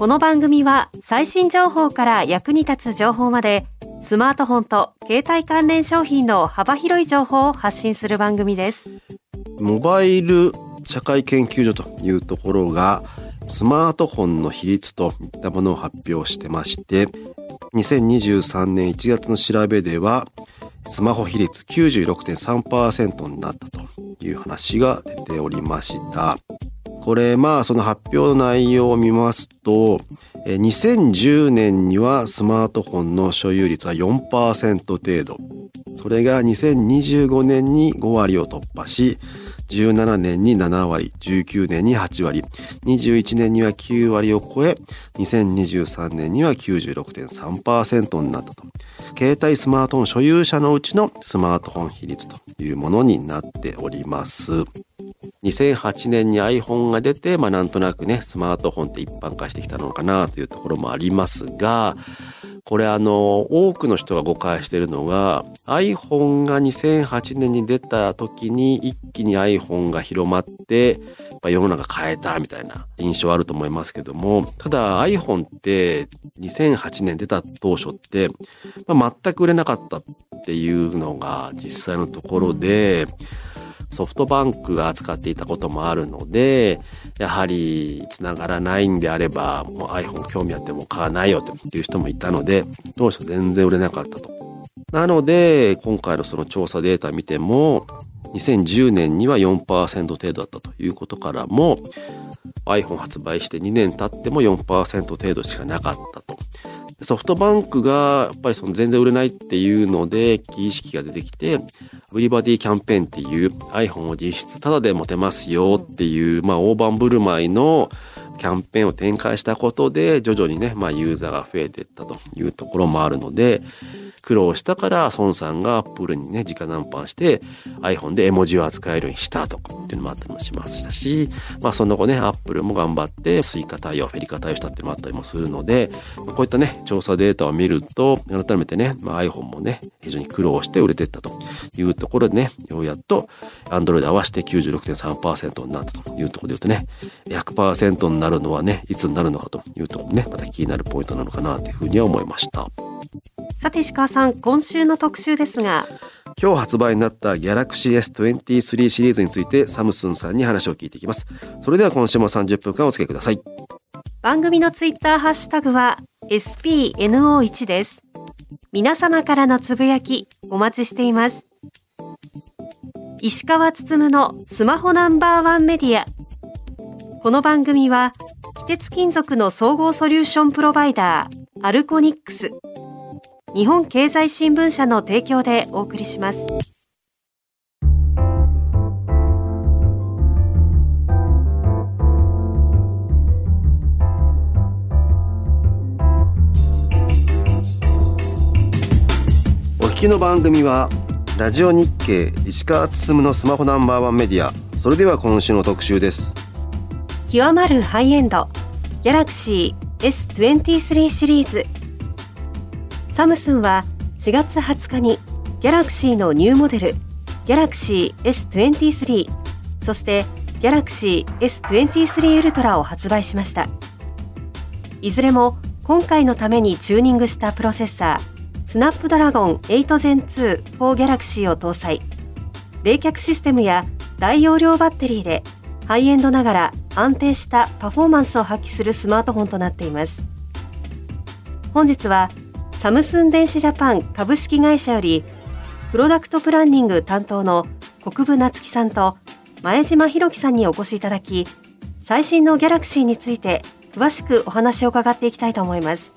この番組は最新情報から役に立つ情報までスマートフォンと携帯関連商品の幅広い情報を発信する番組です。モバイル社会研究所というところがスマートフォンの比率といったものを発表してまして2023年1月の調べではスマホ比率96.3%になったという話が出ておりました。これまあその発表の内容を見ますと2010年にはスマートフォンの所有率は4%程度。それが2025年に5割を突破し17年に7割、19年に8割、21年には9割を超え、2023年には96.3%になったと。携帯スマートフォン所有者のうちのスマートフォン比率というものになっております。2008年に iPhone が出て、まあなんとなくね、スマートフォンって一般化してきたのかなというところもありますが、これあの、多くの人が誤解しているのが、iPhone が2008年に出た時に一気に iPhone が広まって、やっぱ世の中変えたみたいな印象あると思いますけども、ただ iPhone って2008年出た当初って、まあ、全く売れなかったっていうのが実際のところで、ソフトバンクが扱っていたこともあるので、やはり繋がらないんであれば、もう iPhone 興味あっても買わないよという人もいたので、当初全然売れなかったと。なので、今回のその調査データ見ても、2010年には4%程度だったということからも、iPhone 発売して2年経っても4%程度しかなかったと。ソフトバンクがやっぱりその全然売れないっていうので、危機意識が出てきて、ブリバディキャンペーンっていう iPhone を実質タダで持てますよっていう、まあ大盤振る舞いのキャンペーンを展開したことで、徐々にね、まあユーザーが増えていったというところもあるので、苦労したから孫さんがアップルにね直談判して iPhone で絵文字を扱えるようにしたとかっていうのもあったりもしましたしまあその後ねアップルも頑張って Suica 対応 FeliCa 対応したっていうのもあったりもするのでこういったね調査データを見ると改めてね、まあ、iPhone もね非常に苦労して売れてったというところでねようやっと Android 合わせて96.3%になったというところで言うとね100%になるのはねいつになるのかというところねまた気になるポイントなのかなというふうには思いました。さて石川さん今週の特集ですが。今日発売になった Galaxy S23 シリーズについてサムスンさんに話を聞いていきます。それでは今週も30分間お付けください。番組のツイッターハッシュタグは SPNO1 です。皆様からのつぶやきお待ちしています。石川つつむのスマホナンバーワンメディア。この番組は非鉄金属の総合ソリューションプロバイダーアルコニックス日本経済新聞社の提供でお送りします。お聞きの番組はラジオ日経石川進のスマホナンバーワンメディア。それでは今週の特集です。極まるハイエンド。ギャラクシー S23 シリーズサムスンは4月20日にギャラクシーのニューモデルギャラクシー S23 そしてギャラクシー S23 ウルトラを発売しました。いずれも今回のためにチューニングしたプロセッサースナップドラゴン 8Gen2 4 Galaxy を搭載。冷却システムや大容量バッテリーでハイエンドながら安定したパフォーマンスを発揮するスマートフォンとなっています。本日はサムスン電子ジャパン株式会社よりプロダクトプランニング担当の国分夏樹さんと前島博樹さんにお越しいただき最新のギャラクシーについて詳しくお話を伺っていきたいと思います。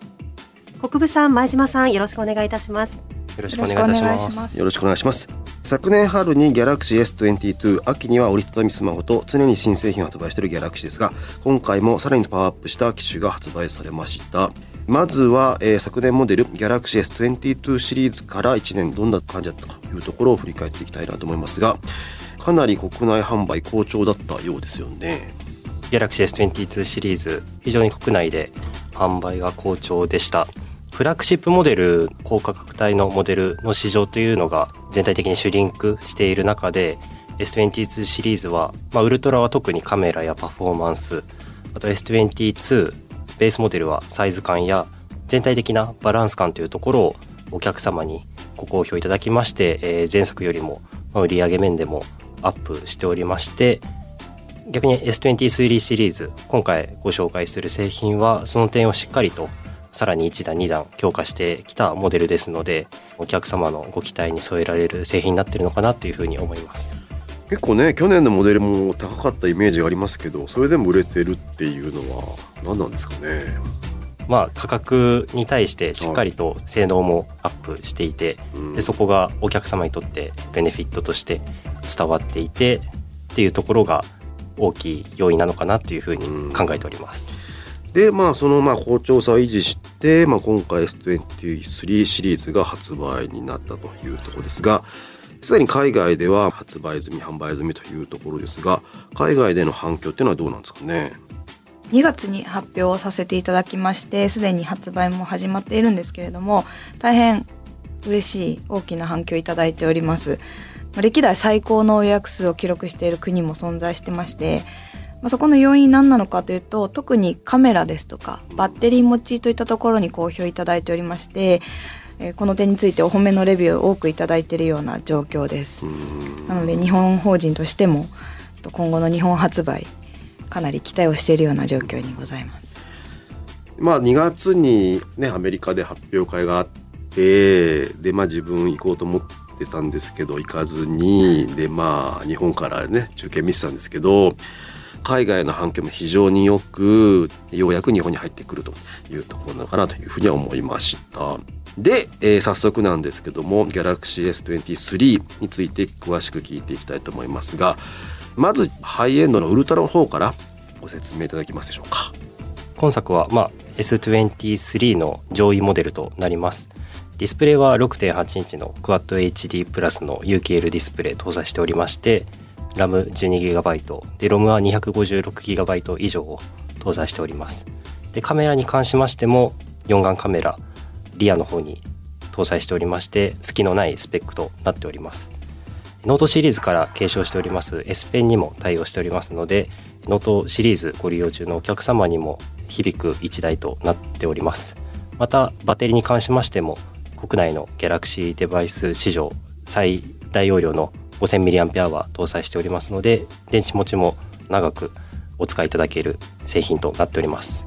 国分さん前島さんよろしくお願いいたします。よろしくお願いいたします。よろしくお願いします。昨年春に Galaxy S22 秋には折りたたみスマホと常に新製品を発売している Galaxy ですが今回もさらにパワーアップした機種が発売されましたまずは、えー、昨年モデル Galaxy S22 シリーズから1年どんな感じだったかというところを振り返っていきたいなと思いますがかなり国内販売好調だったようですよね。Galaxy S22 シリーズ非常に国内で販売が好調でした。フラッグシップモデル高価格帯のモデルの市場というのが全体的にシュリンクしている中で S22 シリーズは、まあ、ウルトラは特にカメラやパフォーマンスあと S22 ベースモデルはサイズ感や全体的なバランス感というところをお客様にご好評いただきまして、え、前作よりも売り上げ面でもアップしておりまして逆に S23 シリーズ今回ご紹介する製品はその点をしっかりとさらに1段2段強化してきたモデルですのでお客様のご期待に添えられる製品になってるのかなというふうに思います。結構ね去年のモデルも高かったイメージがありますけどそれでも売れてるっていうのは何なんですかね。まあ、価格に対してしっかりと性能もアップしていて、でそこがお客様にとってベネフィットとして伝わっていてっていうところが大きい要因なのかなというふうに考えております。でまあそのまあ好調さを維持して、まあ、今回 S23 シリーズが発売になったというところですがすでに海外では発売済み販売済みというところですが海外での反響っていうのはどうなんですかね？2月に発表させていただきましてすでに発売も始まっているんですけれども大変嬉しい大きな反響いただいております。歴代最高の予約数を記録している国も存在してましてま、そこの要因何なのかというと特にカメラですとかバッテリー持ちといったところに好評いただいておりまして、えー、この点についてお褒めのレビューを多くいただいているような状況です。なので日本法人としても今後の日本発売かなり期待をしているような状況にございます。まあ2月にねアメリカで発表会があってでまあ自分行こうと思ってたんですけど行かずにでまあ日本からね中継見てたんですけど海外の反響も非常によくようやく日本に入ってくるというところなのかなというふうには思いました。で、えー、早速なんですけども Galaxy S23 について詳しく聞いていきたいと思いますがまずハイエンドのウルトラの方からご説明いただけますでしょうか今作は、まあ、S23 の上位モデルとなりますディスプレイは6.8インチの QuadHD プラスの UKL ディスプレイ搭載しておりまして RAM12GB で ROM は 256GB 以上を搭載しております。でカメラに関しましても4眼カメラリアの方に搭載しておりまして隙のないスペックとなっております。ノートシリーズから継承しております S ペンにも対応しておりますのでノートシリーズご利用中のお客様にも響く1台となっております。またバッテリーに関しましても国内の Galaxy デバイス市場最大容量の 5000mAh 搭載しておりますので電池持ちも長くお使いいただける製品となっております。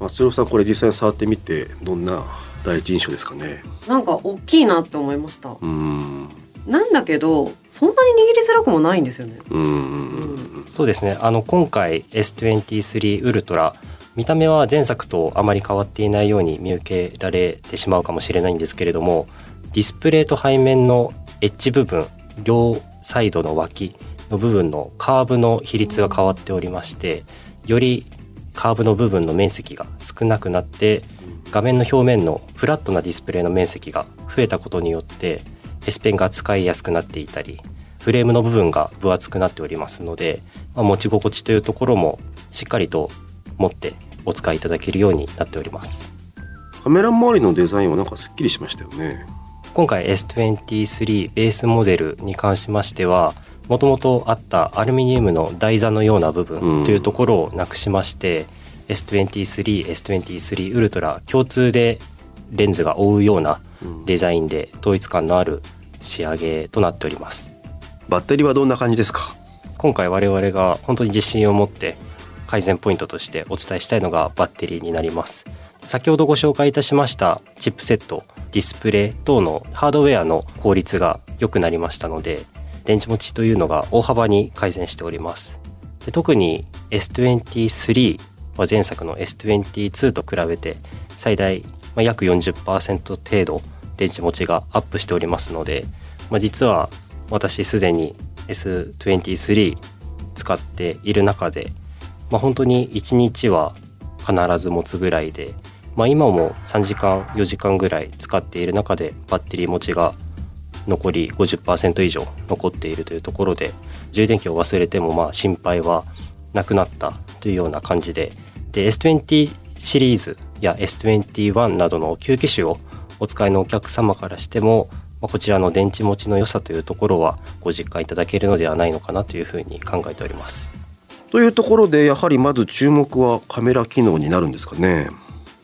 松尾さんこれ実際に触ってみてどんな第一印象ですかね？なんか大きいなって思いました。うん。なんだけどそんなに握りづらくもないんですよね。うん、そうですね。あの今回 S23 ウルトラ見た目は前作とあまり変わっていないように見受けられてしまうかもしれないんですけれどもディスプレイと背面のエッジ部分両サイドの脇の部分のカーブの比率が変わっておりましてよりカーブの部分の面積が少なくなって画面の表面のフラットなディスプレイの面積が増えたことによって S ペンが使いやすくなっていたりフレームの部分が分厚くなっておりますので、まあ、持ち心地というところもしっかりと持ってお使いいただけるようになっております。カメラ周りのデザインはなんかすっきりしましたよね。今回 S23 ベースモデルに関しましてはもともとあったアルミニウムの台座のような部分というところをなくしまして、うん、S23、S23 ウルトラ共通でレンズが覆うようなデザインで統一感のある仕上げとなっております。バッテリーはどんな感じですか？今回我々が本当に自信を持って改善ポイントとしてお伝えしたいのがバッテリーになります。先ほどご紹介いたしましたチップセットディスプレイ等のハードウェアの効率が良くなりましたので電池持ちというのが大幅に改善しております。で特に S23 は前作の S22 と比べて最大約40%程度電池持ちがアップしておりますので、まあ、実は私すでに S23 使っている中で、まあ、本当に1日は必ず持つぐらいでまあ、今も3時間4時間ぐらい使っている中でバッテリー持ちが残り50%以上残っているというところで充電器を忘れてもまあ心配はなくなったというような感じでで S20 シリーズや S21 などの旧機種をお使いのお客様からしても、ま、こちらの電池持ちの良さというところはご実感いただけるのではないのかなというふうに考えております。というところでやはりまず注目はカメラ機能になるんですかね。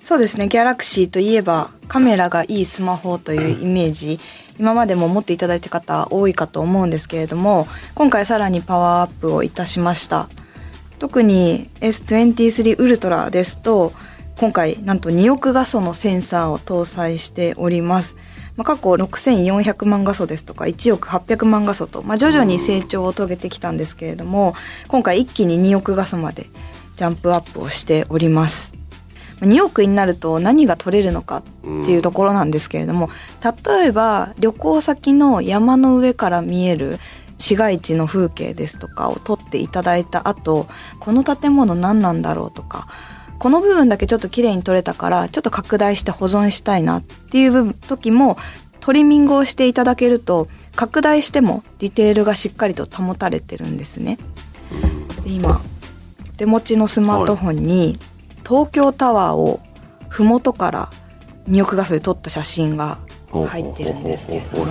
そうですねギャラクシーといえばカメラがいいスマホというイメージ今までも持っていただいた方多いかと思うんですけれども今回さらにパワーアップをいたしました特に S23 ウルトラですと今回なんと2億画素のセンサーを搭載しております。まあ、過去6400万画素ですとか1億800万画素と、まあ、徐々に成長を遂げてきたんですけれども今回一気に2億画素までジャンプアップをしております。2億になると何が取れるのかっていうところなんですけれども例えば旅行先の山の上から見える市街地の風景ですとかを撮っていただいた後この建物何なんだろうとかこの部分だけちょっと綺麗に撮れたからちょっと拡大して保存したいなっていう時もトリミングをしていただけると拡大してもディテールがしっかりと保たれてるんですね。今手持ちのスマートフォンに東京タワーを麓から2億画素で撮った写真が入ってるんですけれども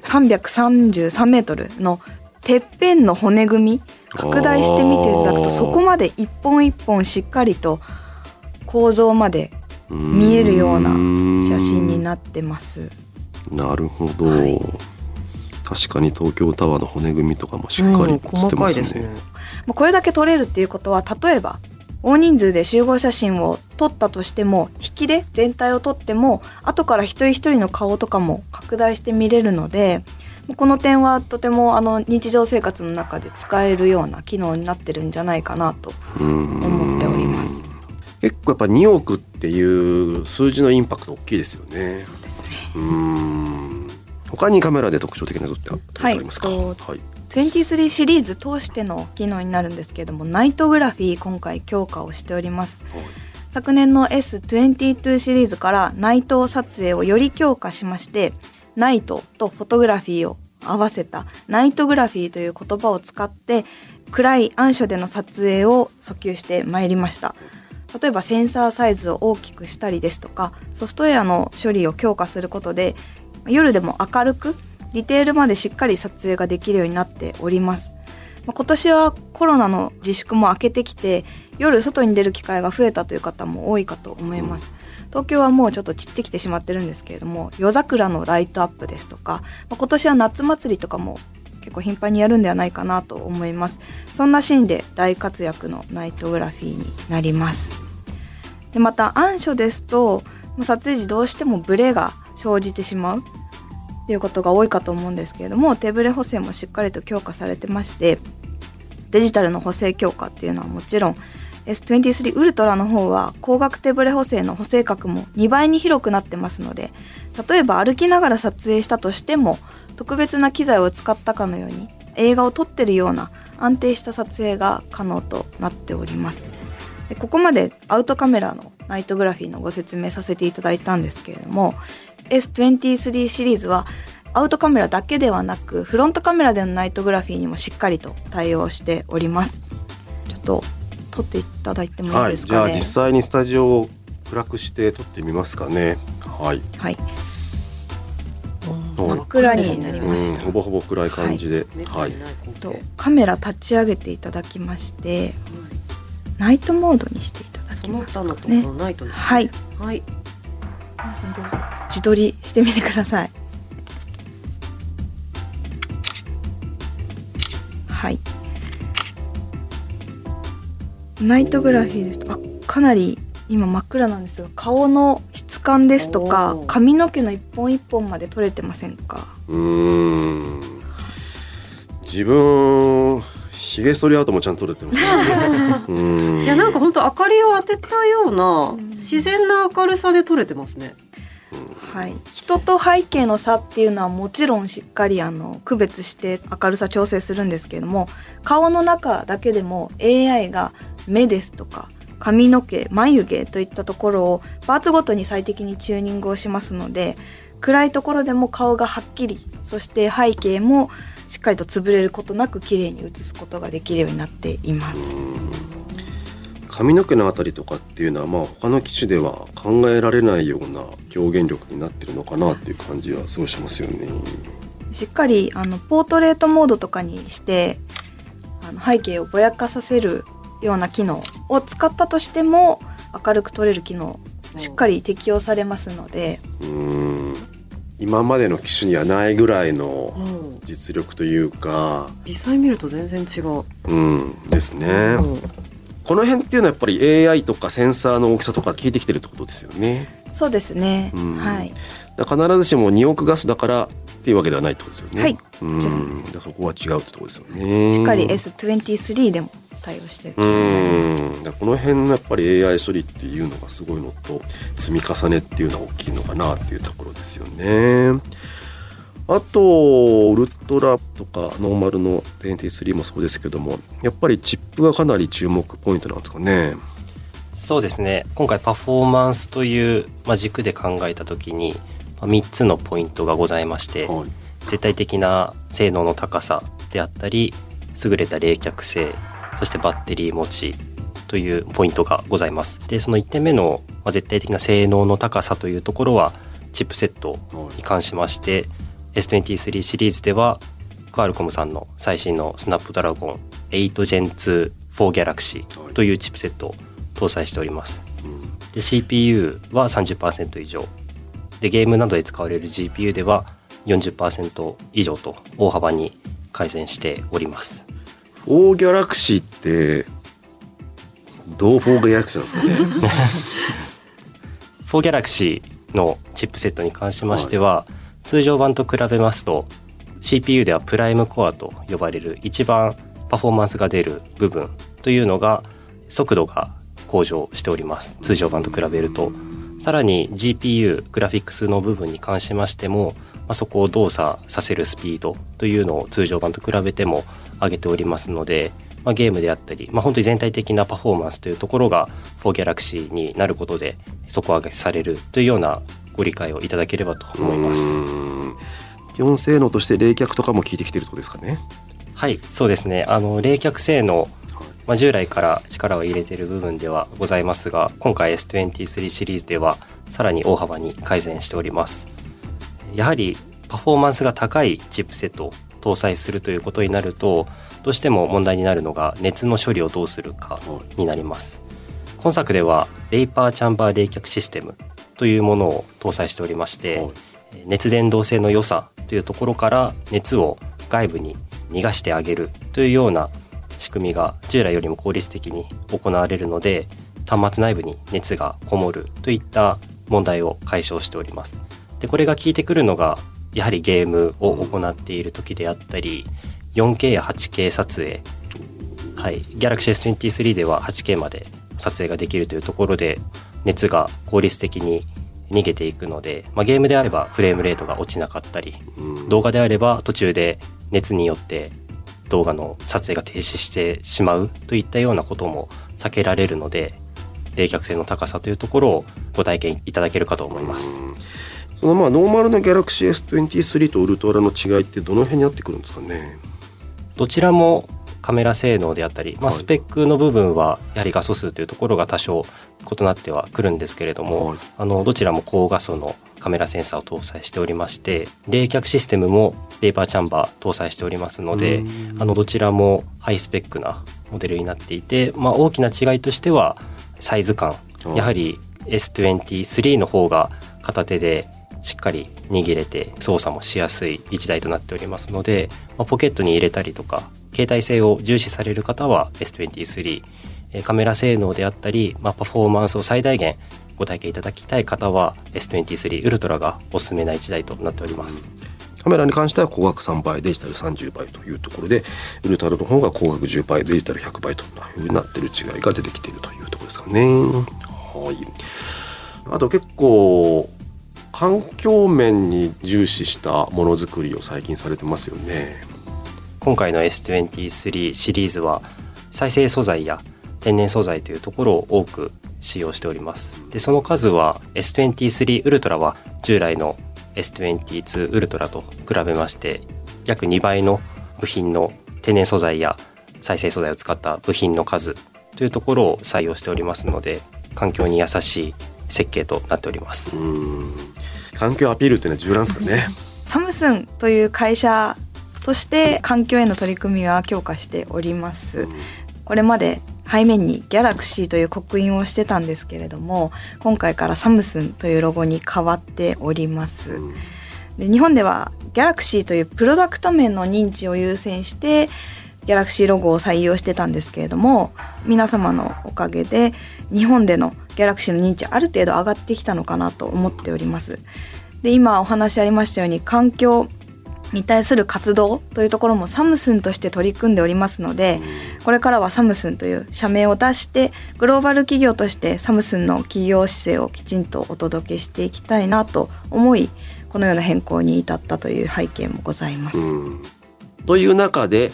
333メートルのてっぺんの骨組み拡大してみていただくとそこまで一本一本しっかりと構造まで見えるような写真になってます。なるほど、はい、確かに東京タワーの骨組みとかもしっかりしてますね。うん、ね。これだけ撮れるっていうことは例えば大人数で集合写真を撮ったとしても引きで全体を撮っても後から一人一人の顔とかも拡大して見れるのでこの点はとてもあの日常生活の中で使えるような機能になってるんじゃないかなと思っております。結構やっぱ2億っていう数字のインパクト大きいですよね。そうですね。うん他にカメラで特徴的なことってありますか？はい。はい23シリーズ通しての機能になるんですけれどもナイトグラフィー今回強化をしております、はい、昨年の S22 シリーズからナイト撮影をより強化しましてナイトとフォトグラフィーを合わせたナイトグラフィーという言葉を使って暗い暗所での撮影を訴求してまいりました。例えばセンサーサイズを大きくしたりですとかソフトウェアの処理を強化することで夜でも明るくディテールまでしっかり撮影ができるようになっております。今年はコロナの自粛も明けてきて夜外に出る機会が増えたという方も多いかと思います。東京はもうちょっと散ってきてしまってるんですけれども夜桜のライトアップですとか、まあ、今年は夏祭りとかも結構頻繁にやるんではないかなと思います。そんなシーンで大活躍のナイトグラフィーになります。でまた暗所ですと撮影時どうしてもブレが生じてしまういうことが多いかと思うんですけれども手ブレ補正もしっかりと強化されてましてデジタルの補正強化っていうのはもちろん S23 ウルトラの方は光学手ブレ補正の補正角も2倍に広くなってますので例えば歩きながら撮影したとしても特別な機材を使ったかのように映画を撮ってるような安定した撮影が可能となっております。でここまでアウトカメラのナイトグラフィーのご説明させていただいたんですけれども S23 シリーズはアウトカメラだけではなくフロントカメラでのナイトグラフィーにもしっかりと対応しております。ちょっと撮っていただいてもいいですか、ね？はい、じゃあ実際にスタジオを暗くして撮ってみますかね。はい、はい、真っ暗になりました、ほぼほぼ暗い感じで、はい、とカメラ立ち上げていただきまして、ナイトモードにしていただきますかね。はい、はい、自撮りしてみてください。はい。ナイトグラフィーです。とあかなり今真っ暗なんですが顔の質感ですとか髪の毛の一本一本まで取れてませんか？うん。自分ひげ剃り跡もちゃんと取れてます、ね、いやなんか本当明かりを当てたような自然な明るさで撮れてますね。はい、人と背景の差っていうのはもちろんしっかりあの区別して明るさ調整するんですけれども顔の中だけでも AI が目ですとか髪の毛眉毛といったところをパーツごとに最適にチューニングをしますので暗いところでも顔がはっきりそして背景もしっかりと潰れることなく綺麗に写すことができるようになっています。髪の毛のあたりとかっていうのはまあ他の機種では考えられないような表現力になってるのかなっていう感じはすごいしますよね。しっかりあのポートレートモードとかにしてあの背景をぼやかさせるような機能を使ったとしても明るく撮れる機能しっかり適用されますので。うん今までの機種にはないぐらいの実力というか、うん、実際見ると全然違う。うんですね。うんこの辺っていうのはやっぱり AI とかセンサーの大きさとか聞いてきてるってことですよね。そうですね。うん、はい。必ずしも2億ガスだからっていうわけではないってことですよね。はい。うん。そこは違うってところですよね。しっかり S23 でも対応してるうんこの辺のやっぱり AI 処理っていうのがすごいのと積み重ねっていうのは大きいのかなっていうところですよね。あとウルトラとかノーマルの23もそうですけどもやっぱりチップがかなり注目ポイントなんですかね。そうですね今回パフォーマンスという、まあ、軸で考えた時に、まあ、3つのポイントがございまして、はい、絶対的な性能の高さであったり優れた冷却性そしてバッテリー持ちというポイントがございます。でその1点目の、絶対的な性能の高さというところはチップセットに関しまして、S23 シリーズではクアルコムさんの最新のスナップドラゴン 8Gen2 4Galaxy というチップセットを搭載しております。で CPU は30%以上でゲームなどで使われる GPU では40%以上と大幅に改善しております。4Galaxy ってどう 4Galaxy なんですか？ね 4Galaxy のチップセットに関しましては、はい。通常版と比べますと CPU ではプライムコアと呼ばれる一番パフォーマンスが出る部分というのが速度が向上しております。通常版と比べると。さらに GPU グラフィックスの部分に関しましても、まあ、そこを動作させるスピードというのを通常版と比べても上げておりますので、まあ、ゲームであったり、まあ、本当に全体的なパフォーマンスというところが 4Galaxy になることで底上げされるというようなご理解をいただければと思います。基本性能として冷却とかも効いてきてるとこですかね。はいそうですねあの冷却性能まあ、従来から力を入れている部分ではございますが今回 S23 シリーズではさらに大幅に改善しておりますやはりパフォーマンスが高いチップセットを搭載するということになるとどうしても問題になるのが熱の処理をどうするかになります。今作ではベイパーチャンバー冷却システムというものを搭載しておりまして、熱伝導性の良さというところから熱を外部に逃がしてあげるというような仕組みが従来よりも効率的に行われるので端末内部に熱がこもるといった問題を解消しております。でこれが効いてくるのがやはりゲームを行っている時であったり 4K や 8K 撮影はい Galaxy S23 では 8K まで撮影ができるというところで熱が効率的に逃げていくので、まあ、ゲームであればフレームレートが落ちなかったり、うん、動画であれば途中で熱によって動画の撮影が停止してしまうといったようなことも避けられるので冷却性の高さというところをご体験いただけるかと思います。そのまあノーマルの Galaxy S23 とウルトラの違いってどの辺になってくるんですかね。どちらもカメラ性能であったり、まあ、スペックの部分はやはり画素数というところが多少異なってはくるんですけれども、はい、あのどちらも高画素のカメラセンサーを搭載しておりまして冷却システムもペーパーチャンバー搭載しておりますのであのどちらもハイスペックなモデルになっていて、まあ、大きな違いとしてはサイズ感。やはり S23 の方が片手でしっかり握れて操作もしやすい1台となっておりますので、まあ、ポケットに入れたりとか携帯性を重視される方は S23 カメラ性能であったり、まあ、パフォーマンスを最大限ご体験いただきたい方は S23 ウルトラがおすすめな1台となっております。カメラに関しては光学3倍デジタル30倍というところでウルトラの方が光学10倍デジタル100倍というふうになってる違いが出てきているというところですかね。はい、あと結構環境面に重視したものづくりを最近されてますよね。今回の S23 シリーズは再生素材や天然素材というところを多く使用しておりますでその数は S23 ウルトラは従来の S22 ウルトラと比べまして約2倍の部品の天然素材や再生素材を使った部品の数というところを採用しておりますので環境に優しい設計となっております環境アピールっていうのは重要なんですかね サムスンという会社として環境への取り組みは強化しております。これまで背面にギャラクシーという刻印をしてたんですけれども今回からサムスンというロゴに変わっております。で日本ではギャラクシーというプロダクト面の認知を優先してギャラクシーロゴを採用してたんですけれども皆様のおかげで日本でのギャラクシーの認知ある程度上がってきたのかなと思っております。で今お話ありましたように環境に対する活動というところもサムスンとして取り組んでおりますのでこれからはサムスンという社名を出してグローバル企業としてサムスンの企業姿勢をきちんとお届けしていきたいなと思いこのような変更に至ったという背景もございます。という中で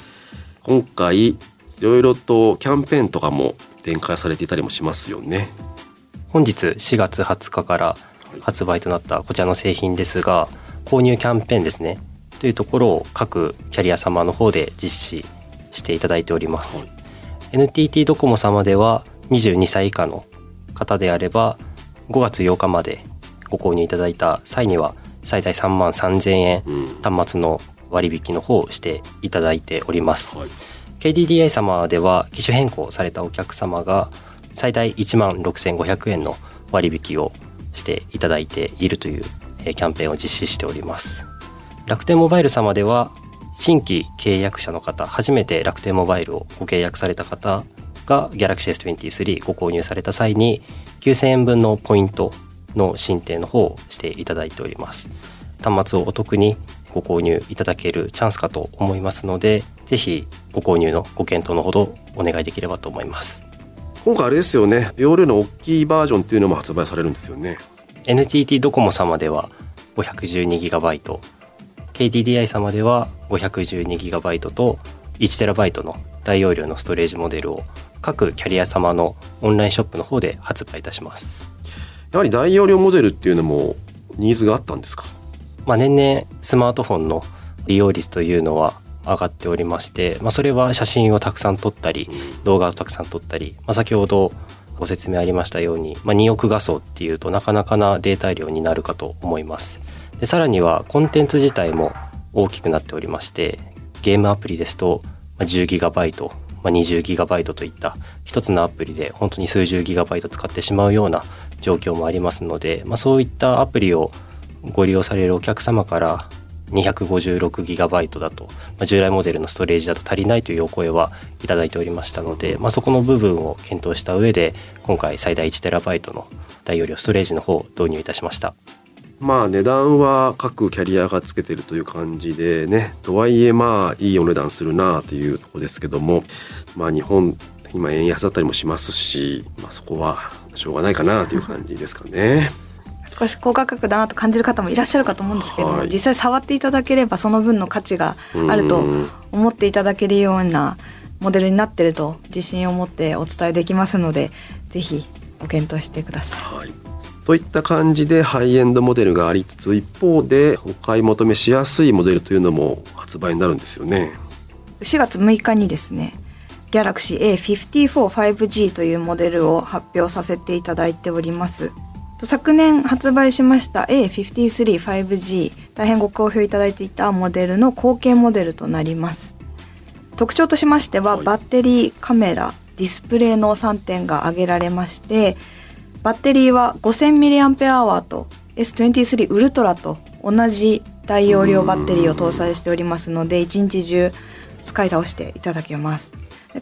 今回いろいろとキャンペーンとかも展開されていたりもしますよね。本日4月20日から発売となったこちらの製品ですが購入キャンペーンですね。というところを各キャリア様の方で実施していただいております、はい、NTT ドコモ様では22歳以下の方であれば5月8日までご購入いただいた際には最大3万3000円端末の割引の方をしていただいております、はい、KDDI 様では機種変更されたお客様が最大1万6500円の割引をしていただいているというキャンペーンを実施しております。楽天モバイル様では新規契約者の方初めて楽天モバイルをご契約された方が Galaxy S23 ご購入された際に9000円分のポイントの申請の方をしていただいております。端末をお得にご購入いただけるチャンスかと思いますのでぜひご購入のご検討のほどお願いできればと思います。今回あれですよね。容量の大きいバージョンっていうのも発売されるんですよね。NTT ドコモ様では 512GB KDDI 様では 512GB と 1TB の大容量のストレージモデルを各キャリア様のオンラインショップの方で発売いたします。やはり大容量モデルっていうのもニーズがあったんですか、まあ、年々スマートフォンの利用率というのは上がっておりまして、まあ、それは写真をたくさん撮ったり動画をたくさん撮ったり、まあ、先ほどご説明ありましたように、まあ、2億画素っていうとなかなかなデータ量になるかと思います。でさらにはコンテンツ自体も大きくなっておりましてゲームアプリですと 10GB、まあ、20GB といった一つのアプリで本当に数十ギガバイト使ってしまうような状況もありますので、まあ、そういったアプリをご利用されるお客様から 256GB だと、まあ、従来モデルのストレージだと足りないというお声はいただいておりましたので、まあ、そこの部分を検討した上で今回最大 1TB の大容量ストレージの方を導入いたしました。まあ値段は各キャリアがつけてるという感じでねとはいえまあいいお値段するなというとこですけどもまあ日本今円安だったりもしますし、まあ、そこはしょうがないかなという感じですかね。少し高価格だなと感じる方もいらっしゃるかと思うんですけども、はい、実際触っていただければその分の価値があると思っていただけるようなモデルになってると自信を持ってお伝えできますのでぜひご検討してください。はい。といった感じでハイエンドモデルがありつつ一方でお買い求めしやすいモデルというのも発売になるんですよね。4月6日にですね Galaxy A545G というモデルを発表させていただいております昨年発売しました A535G 大変ご好評いただいていたモデルの後継モデルとなります。特徴としましては、はい、バッテリーカメラディスプレイの3点が挙げられましてバッテリーは 5000mAh と S23 ウルトラと同じ大容量バッテリーを搭載しておりますので一日中使い倒していただけます。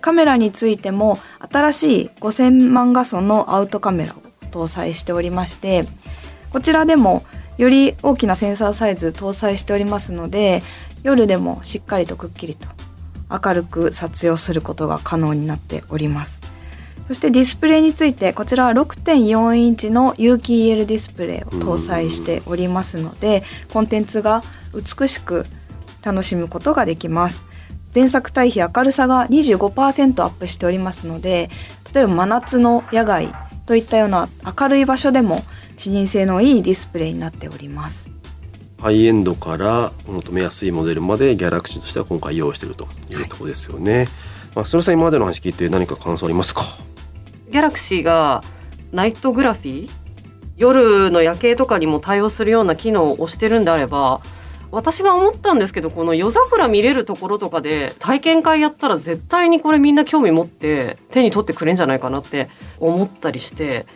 カメラについても新しい5000万画素のアウトカメラを搭載しておりましてこちらでもより大きなセンサーサイズ搭載しておりますので夜でもしっかりとくっきりと明るく撮影することが可能になっております。そしてディスプレイについてこちらは6.4インチの有機 EL ディスプレイを搭載しておりますのでコンテンツが美しく楽しむことができます。前作対比明るさが25%アップしておりますので例えば真夏の野外といったような明るい場所でも視認性のいいディスプレイになっております。ハイエンドから求めやすいモデルまでギャラクシーとしては今回用意しているというところですよね、はい、まあ、それさん今までの話聞いて何か感想ありますか？ギャラクシーがナイトグラフィー？夜の夜景とかにも対応するような機能をしてるんであれば私は思ったんですけどこの夜桜見れるところとかで体験会やったら絶対にこれみんな興味持って手に取ってくれんじゃないかなって思ったりして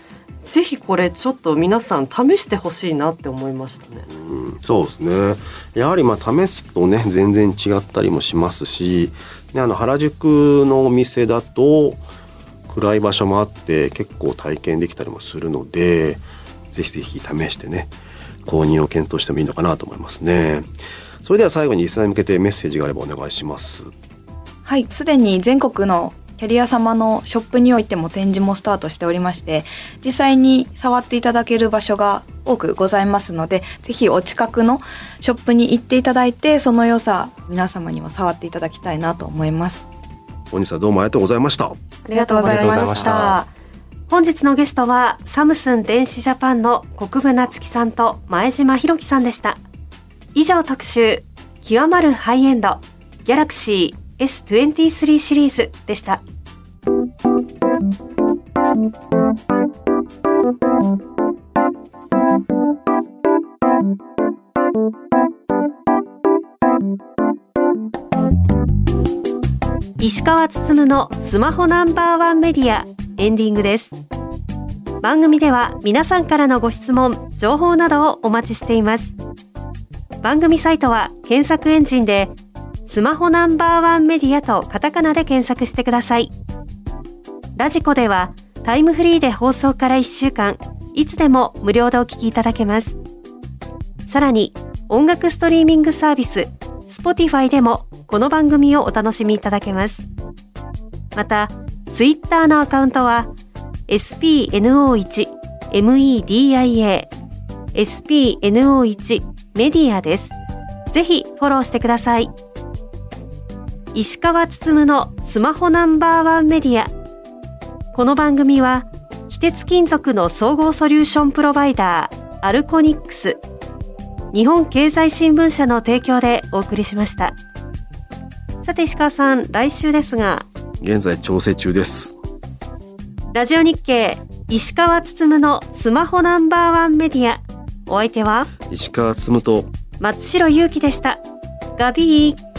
ぜひこれちょっと皆さん試してほしいなって思いましたね。うん、そうですね。やはりまあ試すとね全然違ったりもしますし、あの原宿のお店だと暗い場所もあって結構体験できたりもするので、ぜひぜひ試してね購入を検討してもいいのかなと思いますね。それでは最後にリスナーに向けてメッセージがあればお願いします。はい、すでに全国のキャリア様のショップにおいても展示もスタートしておりまして実際に触っていただける場所が多くございますのでぜひお近くのショップに行っていただいてその良さ皆様にも触っていただきたいなと思います本日はどうもありがとうございましたありがとうございました本日のゲストはサムスン電子ジャパンの国分夏樹さんと前島博樹さんでした以上特集極まるハイエンドギャラクシー S23 シリーズでした。石川つつむのスマホナンバーワンメディアエンディングです番組では皆さんからのご質問情報などをお待ちしています番組サイトは検索エンジンでスマホナンバーワンメディアとカタカナで検索してください。ラジコではタイムフリーで放送から1週間、いつでも無料でお聞きいただけます。さらに音楽ストリーミングサービス Spotify でもこの番組をお楽しみいただけます。また、Twitter のアカウントは spno1media spno1 メディアです。ぜひフォローしてください。石川つつむのスマホナンバーワンメディアこの番組は非鉄金属の総合ソリューションプロバイダーアルコニックス日本経済新聞社の提供でお送りしましたさて石川さん来週ですが。現在調整中です。ラジオ日経石川つつむのスマホナンバーワンメディア。お相手は？石川つむと。松代ゆうきでした。ガビー